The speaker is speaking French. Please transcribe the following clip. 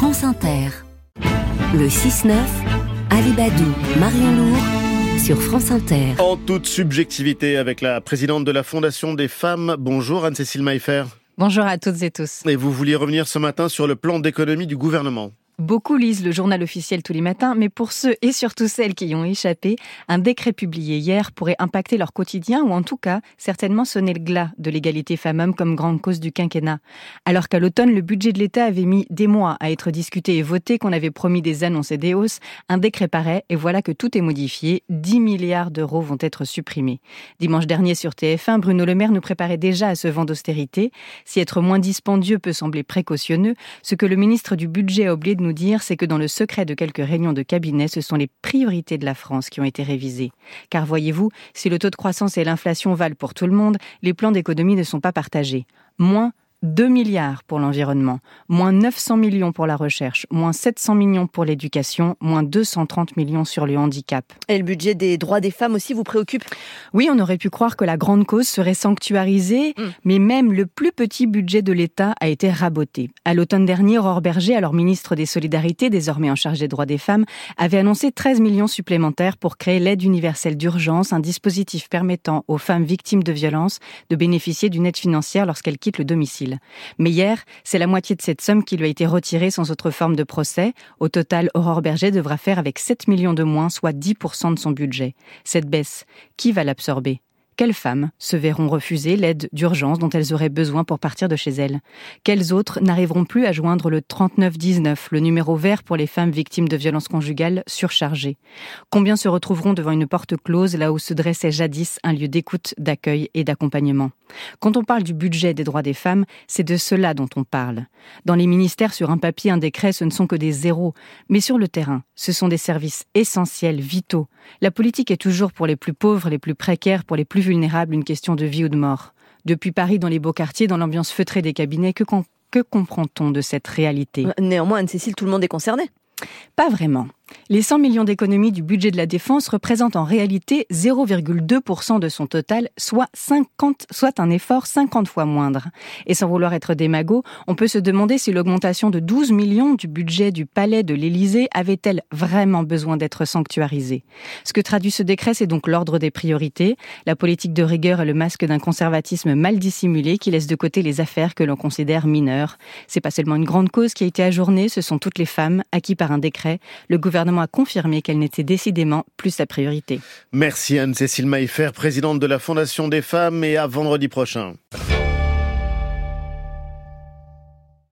France Inter. Le 6-9, Alibadou, Marion Lourd, sur France Inter. En toute subjectivité avec la présidente de la Fondation des femmes. Bonjour Anne-Cécile Maillefer. Bonjour à toutes et tous. Et vous vouliez revenir ce matin sur le plan d'économie du gouvernement. Beaucoup lisent le journal officiel tous les matins, mais pour ceux et surtout celles qui y ont échappé, un décret publié hier pourrait impacter leur quotidien ou en tout cas certainement sonner le glas de l'égalité femmes-hommes comme grande cause du quinquennat. Alors qu'à l'automne, le budget de l'État avait mis des mois à être discuté et voté, qu'on avait promis des annonces et des hausses, un décret paraît et voilà que tout est modifié. 10 milliards d'euros vont être supprimés. Dimanche dernier sur TF1, Bruno Le Maire nous préparait déjà à ce vent d'austérité. Si être moins dispendieux peut sembler précautionneux, ce que le ministre du Budget a de nous c'est que dans le secret de quelques réunions de cabinet, ce sont les priorités de la France qui ont été révisées. Car voyez-vous, si le taux de croissance et l'inflation valent pour tout le monde, les plans d'économie ne sont pas partagés. Moins 2 milliards pour l'environnement, moins 900 millions pour la recherche, moins 700 millions pour l'éducation, moins 230 millions sur le handicap. Et le budget des droits des femmes aussi vous préoccupe? Oui, on aurait pu croire que la grande cause serait sanctuarisée, mm. mais même le plus petit budget de l'État a été raboté. À l'automne dernier, Aurore Berger, alors ministre des Solidarités, désormais en charge des droits des femmes, avait annoncé 13 millions supplémentaires pour créer l'aide universelle d'urgence, un dispositif permettant aux femmes victimes de violences de bénéficier d'une aide financière lorsqu'elles quittent le domicile. Mais hier, c'est la moitié de cette somme qui lui a été retirée sans autre forme de procès. Au total, Aurore Berger devra faire avec 7 millions de moins, soit 10% de son budget. Cette baisse, qui va l'absorber? Quelles femmes se verront refuser l'aide d'urgence dont elles auraient besoin pour partir de chez elles? Quelles autres n'arriveront plus à joindre le 3919, le numéro vert pour les femmes victimes de violences conjugales surchargées? Combien se retrouveront devant une porte close là où se dressait jadis un lieu d'écoute, d'accueil et d'accompagnement? Quand on parle du budget des droits des femmes, c'est de cela dont on parle. Dans les ministères, sur un papier, un décret, ce ne sont que des zéros. Mais sur le terrain, ce sont des services essentiels, vitaux. La politique est toujours pour les plus pauvres, les plus précaires, pour les plus vulnérable une question de vie ou de mort. Depuis Paris, dans les beaux quartiers, dans l'ambiance feutrée des cabinets, que, que comprend-on de cette réalité? Néanmoins, Anne-Cécile, tout le monde est concerné. Pas vraiment. Les 100 millions d'économies du budget de la défense représentent en réalité 0,2% de son total, soit, 50, soit un effort 50 fois moindre. Et sans vouloir être démago, on peut se demander si l'augmentation de 12 millions du budget du palais de l'Élysée avait-elle vraiment besoin d'être sanctuarisée. Ce que traduit ce décret, c'est donc l'ordre des priorités. La politique de rigueur est le masque d'un conservatisme mal dissimulé qui laisse de côté les affaires que l'on considère mineures. C'est pas seulement une grande cause qui a été ajournée, ce sont toutes les femmes à qui par un décret, le gouvernement gouvernement a confirmé qu'elle n'était décidément plus sa priorité. Merci Anne-Cécile Maillefer, présidente de la Fondation des femmes, et à vendredi prochain.